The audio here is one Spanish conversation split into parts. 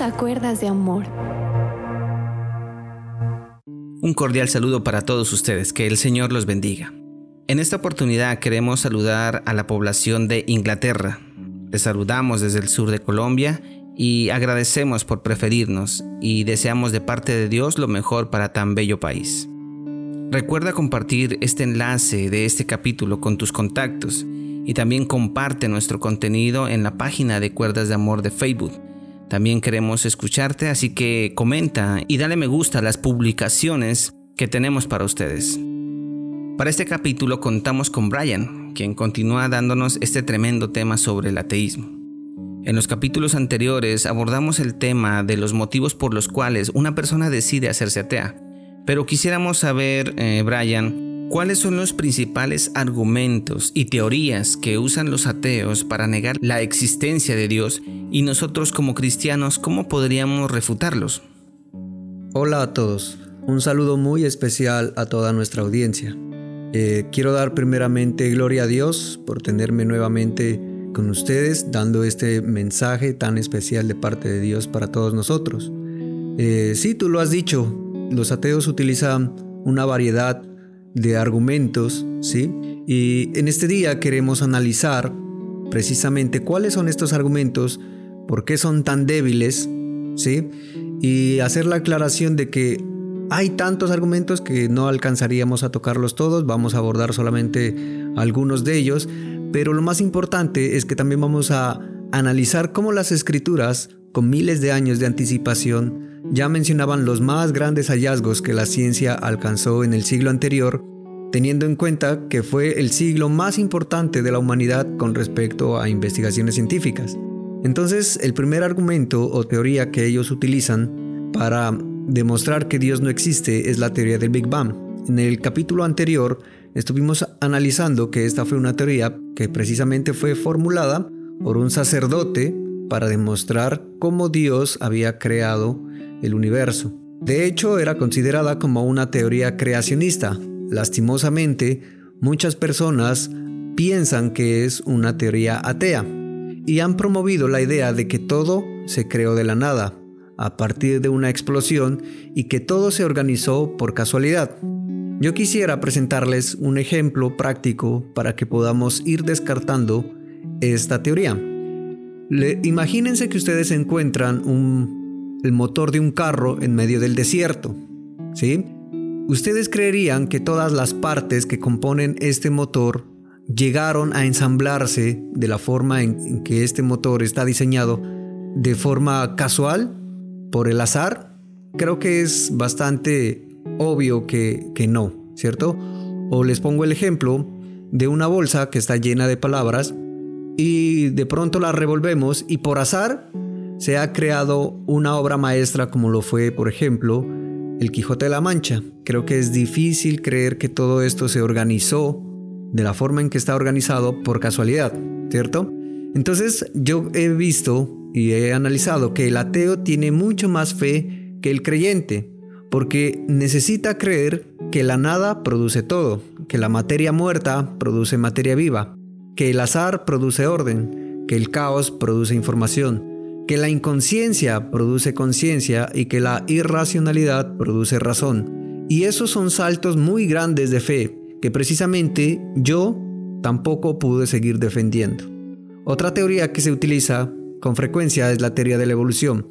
A Cuerdas de Amor. Un cordial saludo para todos ustedes, que el Señor los bendiga. En esta oportunidad queremos saludar a la población de Inglaterra. Les saludamos desde el sur de Colombia y agradecemos por preferirnos y deseamos de parte de Dios lo mejor para tan bello país. Recuerda compartir este enlace de este capítulo con tus contactos y también comparte nuestro contenido en la página de Cuerdas de Amor de Facebook. También queremos escucharte, así que comenta y dale me gusta a las publicaciones que tenemos para ustedes. Para este capítulo contamos con Brian, quien continúa dándonos este tremendo tema sobre el ateísmo. En los capítulos anteriores abordamos el tema de los motivos por los cuales una persona decide hacerse atea, pero quisiéramos saber, eh, Brian, cuáles son los principales argumentos y teorías que usan los ateos para negar la existencia de Dios y nosotros como cristianos, ¿cómo podríamos refutarlos? Hola a todos, un saludo muy especial a toda nuestra audiencia. Eh, quiero dar primeramente gloria a Dios por tenerme nuevamente con ustedes, dando este mensaje tan especial de parte de Dios para todos nosotros. Eh, sí, tú lo has dicho, los ateos utilizan una variedad de argumentos, ¿sí? Y en este día queremos analizar precisamente cuáles son estos argumentos, por qué son tan débiles, ¿sí? Y hacer la aclaración de que hay tantos argumentos que no alcanzaríamos a tocarlos todos, vamos a abordar solamente algunos de ellos, pero lo más importante es que también vamos a analizar cómo las escrituras, con miles de años de anticipación, ya mencionaban los más grandes hallazgos que la ciencia alcanzó en el siglo anterior, teniendo en cuenta que fue el siglo más importante de la humanidad con respecto a investigaciones científicas. Entonces, el primer argumento o teoría que ellos utilizan para demostrar que Dios no existe es la teoría del Big Bang. En el capítulo anterior estuvimos analizando que esta fue una teoría que precisamente fue formulada por un sacerdote para demostrar cómo Dios había creado el universo. De hecho, era considerada como una teoría creacionista. Lastimosamente, muchas personas piensan que es una teoría atea y han promovido la idea de que todo se creó de la nada, a partir de una explosión y que todo se organizó por casualidad. Yo quisiera presentarles un ejemplo práctico para que podamos ir descartando esta teoría. imagínense que ustedes encuentran el motor de un carro en medio del desierto. ¿sí? Ustedes creerían que todas las partes que componen este motor llegaron a ensamblarse de la forma en que este motor está diseñado de forma casual por el azar, creo que es bastante obvio que, que no, ¿cierto? O les pongo el ejemplo de una bolsa que está llena de palabras y de pronto la revolvemos y por azar se ha creado una obra maestra como lo fue, por ejemplo, El Quijote de la Mancha. Creo que es difícil creer que todo esto se organizó de la forma en que está organizado por casualidad, ¿cierto? Entonces yo he visto y he analizado que el ateo tiene mucho más fe que el creyente, porque necesita creer que la nada produce todo, que la materia muerta produce materia viva, que el azar produce orden, que el caos produce información, que la inconsciencia produce conciencia y que la irracionalidad produce razón. Y esos son saltos muy grandes de fe que precisamente yo tampoco pude seguir defendiendo. Otra teoría que se utiliza con frecuencia es la teoría de la evolución.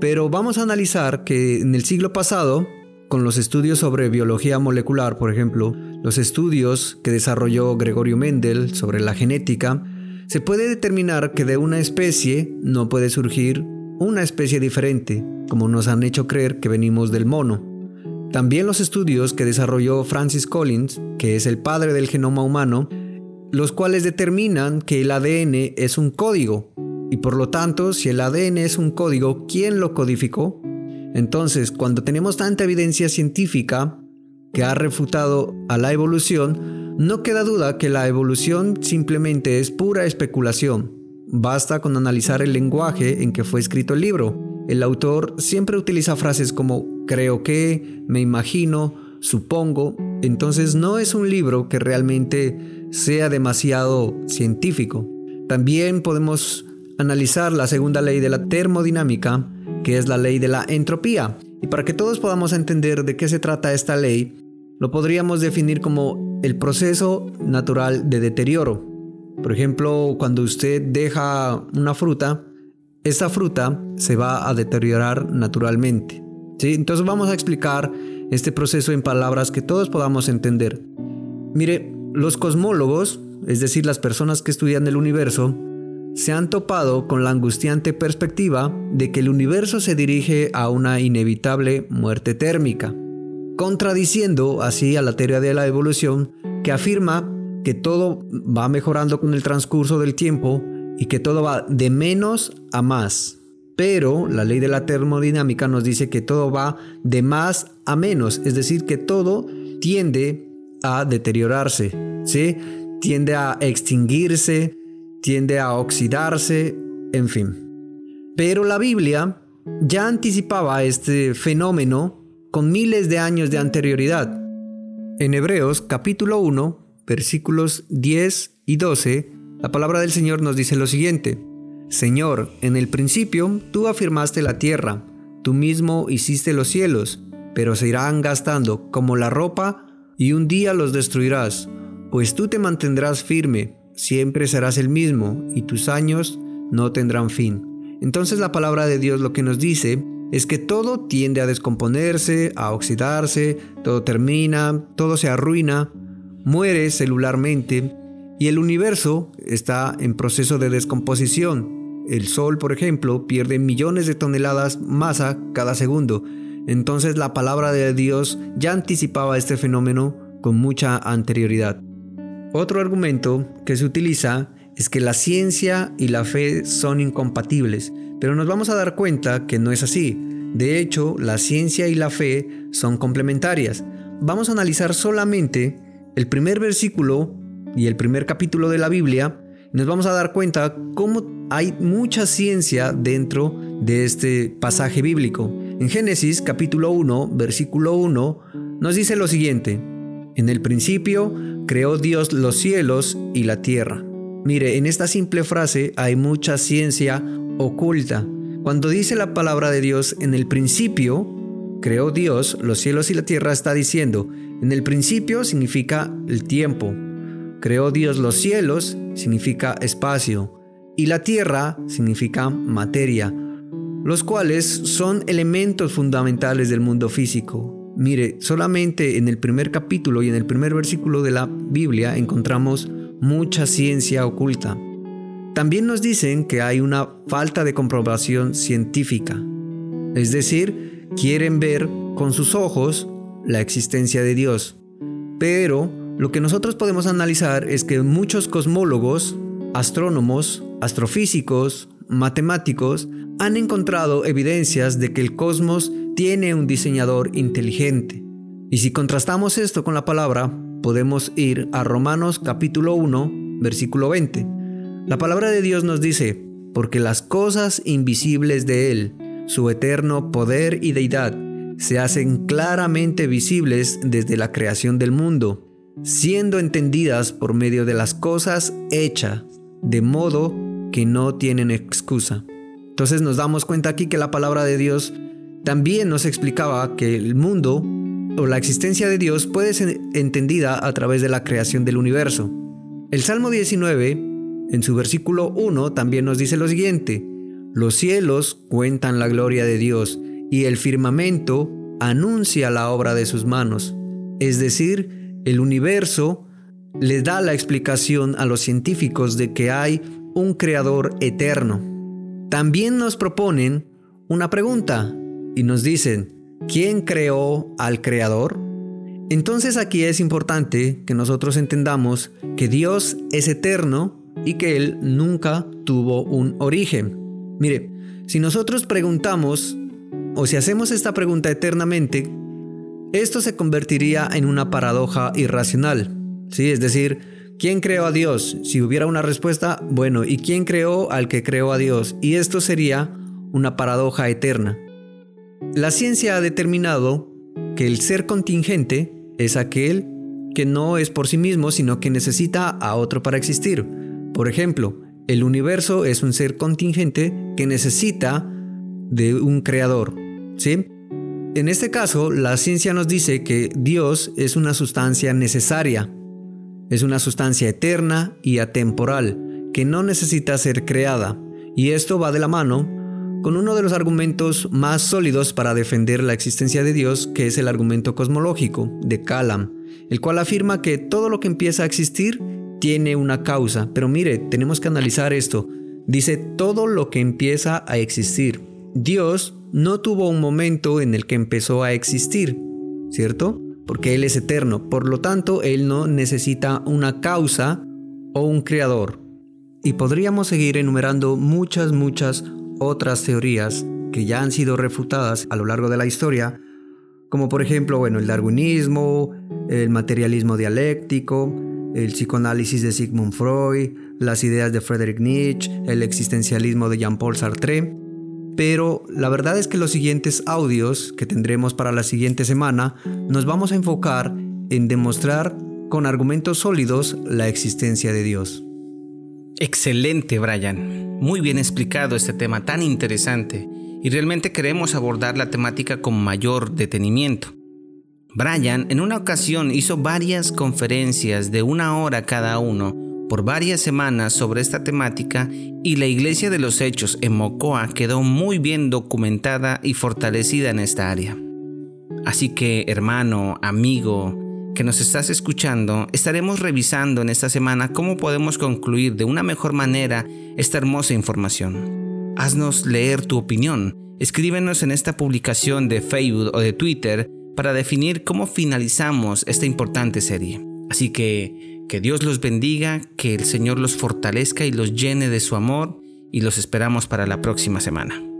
Pero vamos a analizar que en el siglo pasado, con los estudios sobre biología molecular, por ejemplo, los estudios que desarrolló Gregorio Mendel sobre la genética, se puede determinar que de una especie no puede surgir una especie diferente, como nos han hecho creer que venimos del mono. También los estudios que desarrolló Francis Collins, que es el padre del genoma humano, los cuales determinan que el ADN es un código y por lo tanto, si el ADN es un código, ¿quién lo codificó? Entonces, cuando tenemos tanta evidencia científica que ha refutado a la evolución, no queda duda que la evolución simplemente es pura especulación. Basta con analizar el lenguaje en que fue escrito el libro. El autor siempre utiliza frases como creo que, me imagino, supongo. Entonces no es un libro que realmente sea demasiado científico. También podemos analizar la segunda ley de la termodinámica, que es la ley de la entropía. Y para que todos podamos entender de qué se trata esta ley, lo podríamos definir como el proceso natural de deterioro. Por ejemplo, cuando usted deja una fruta, esa fruta se va a deteriorar naturalmente. ¿sí? Entonces vamos a explicar este proceso en palabras que todos podamos entender. Mire, los cosmólogos, es decir, las personas que estudian el universo, se han topado con la angustiante perspectiva de que el universo se dirige a una inevitable muerte térmica contradiciendo así a la teoría de la evolución que afirma que todo va mejorando con el transcurso del tiempo y que todo va de menos a más. Pero la ley de la termodinámica nos dice que todo va de más a menos, es decir, que todo tiende a deteriorarse, ¿sí? tiende a extinguirse, tiende a oxidarse, en fin. Pero la Biblia ya anticipaba este fenómeno con miles de años de anterioridad. En Hebreos capítulo 1, versículos 10 y 12, la palabra del Señor nos dice lo siguiente. Señor, en el principio tú afirmaste la tierra, tú mismo hiciste los cielos, pero se irán gastando como la ropa y un día los destruirás, pues tú te mantendrás firme, siempre serás el mismo y tus años no tendrán fin. Entonces la palabra de Dios lo que nos dice es que todo tiende a descomponerse, a oxidarse, todo termina, todo se arruina, muere celularmente y el universo está en proceso de descomposición. El Sol, por ejemplo, pierde millones de toneladas masa cada segundo. Entonces la palabra de Dios ya anticipaba este fenómeno con mucha anterioridad. Otro argumento que se utiliza es que la ciencia y la fe son incompatibles. Pero nos vamos a dar cuenta que no es así. De hecho, la ciencia y la fe son complementarias. Vamos a analizar solamente el primer versículo y el primer capítulo de la Biblia y nos vamos a dar cuenta cómo hay mucha ciencia dentro de este pasaje bíblico. En Génesis capítulo 1, versículo 1, nos dice lo siguiente. En el principio creó Dios los cielos y la tierra. Mire, en esta simple frase hay mucha ciencia oculta. Cuando dice la palabra de Dios en el principio, creó Dios los cielos y la tierra, está diciendo, en el principio significa el tiempo. Creó Dios los cielos, significa espacio. Y la tierra significa materia, los cuales son elementos fundamentales del mundo físico. Mire, solamente en el primer capítulo y en el primer versículo de la Biblia encontramos mucha ciencia oculta. También nos dicen que hay una falta de comprobación científica, es decir, quieren ver con sus ojos la existencia de Dios. Pero lo que nosotros podemos analizar es que muchos cosmólogos, astrónomos, astrofísicos, matemáticos han encontrado evidencias de que el cosmos tiene un diseñador inteligente. Y si contrastamos esto con la palabra, podemos ir a Romanos capítulo 1, versículo 20 la palabra de Dios nos dice, porque las cosas invisibles de Él, su eterno poder y deidad, se hacen claramente visibles desde la creación del mundo, siendo entendidas por medio de las cosas hechas, de modo que no tienen excusa. Entonces nos damos cuenta aquí que la palabra de Dios también nos explicaba que el mundo o la existencia de Dios puede ser entendida a través de la creación del universo. El Salmo 19 en su versículo 1 también nos dice lo siguiente, los cielos cuentan la gloria de Dios y el firmamento anuncia la obra de sus manos. Es decir, el universo le da la explicación a los científicos de que hay un creador eterno. También nos proponen una pregunta y nos dicen, ¿quién creó al creador? Entonces aquí es importante que nosotros entendamos que Dios es eterno y que Él nunca tuvo un origen. Mire, si nosotros preguntamos, o si hacemos esta pregunta eternamente, esto se convertiría en una paradoja irracional. ¿sí? Es decir, ¿quién creó a Dios? Si hubiera una respuesta, bueno, ¿y quién creó al que creó a Dios? Y esto sería una paradoja eterna. La ciencia ha determinado que el ser contingente es aquel que no es por sí mismo, sino que necesita a otro para existir. Por ejemplo, el universo es un ser contingente que necesita de un creador, ¿sí? En este caso, la ciencia nos dice que Dios es una sustancia necesaria, es una sustancia eterna y atemporal, que no necesita ser creada, y esto va de la mano con uno de los argumentos más sólidos para defender la existencia de Dios, que es el argumento cosmológico de Calam, el cual afirma que todo lo que empieza a existir tiene una causa. Pero mire, tenemos que analizar esto. Dice todo lo que empieza a existir. Dios no tuvo un momento en el que empezó a existir, ¿cierto? Porque Él es eterno. Por lo tanto, Él no necesita una causa o un creador. Y podríamos seguir enumerando muchas, muchas otras teorías que ya han sido refutadas a lo largo de la historia, como por ejemplo, bueno, el darwinismo, el materialismo dialéctico, el psicoanálisis de Sigmund Freud, las ideas de Friedrich Nietzsche, el existencialismo de Jean-Paul Sartre. Pero la verdad es que los siguientes audios que tendremos para la siguiente semana nos vamos a enfocar en demostrar con argumentos sólidos la existencia de Dios. Excelente, Brian. Muy bien explicado este tema tan interesante y realmente queremos abordar la temática con mayor detenimiento. Brian en una ocasión hizo varias conferencias de una hora cada uno por varias semanas sobre esta temática y la Iglesia de los Hechos en Mocoa quedó muy bien documentada y fortalecida en esta área. Así que, hermano, amigo, que nos estás escuchando, estaremos revisando en esta semana cómo podemos concluir de una mejor manera esta hermosa información. Haznos leer tu opinión. Escríbenos en esta publicación de Facebook o de Twitter para definir cómo finalizamos esta importante serie. Así que que Dios los bendiga, que el Señor los fortalezca y los llene de su amor y los esperamos para la próxima semana.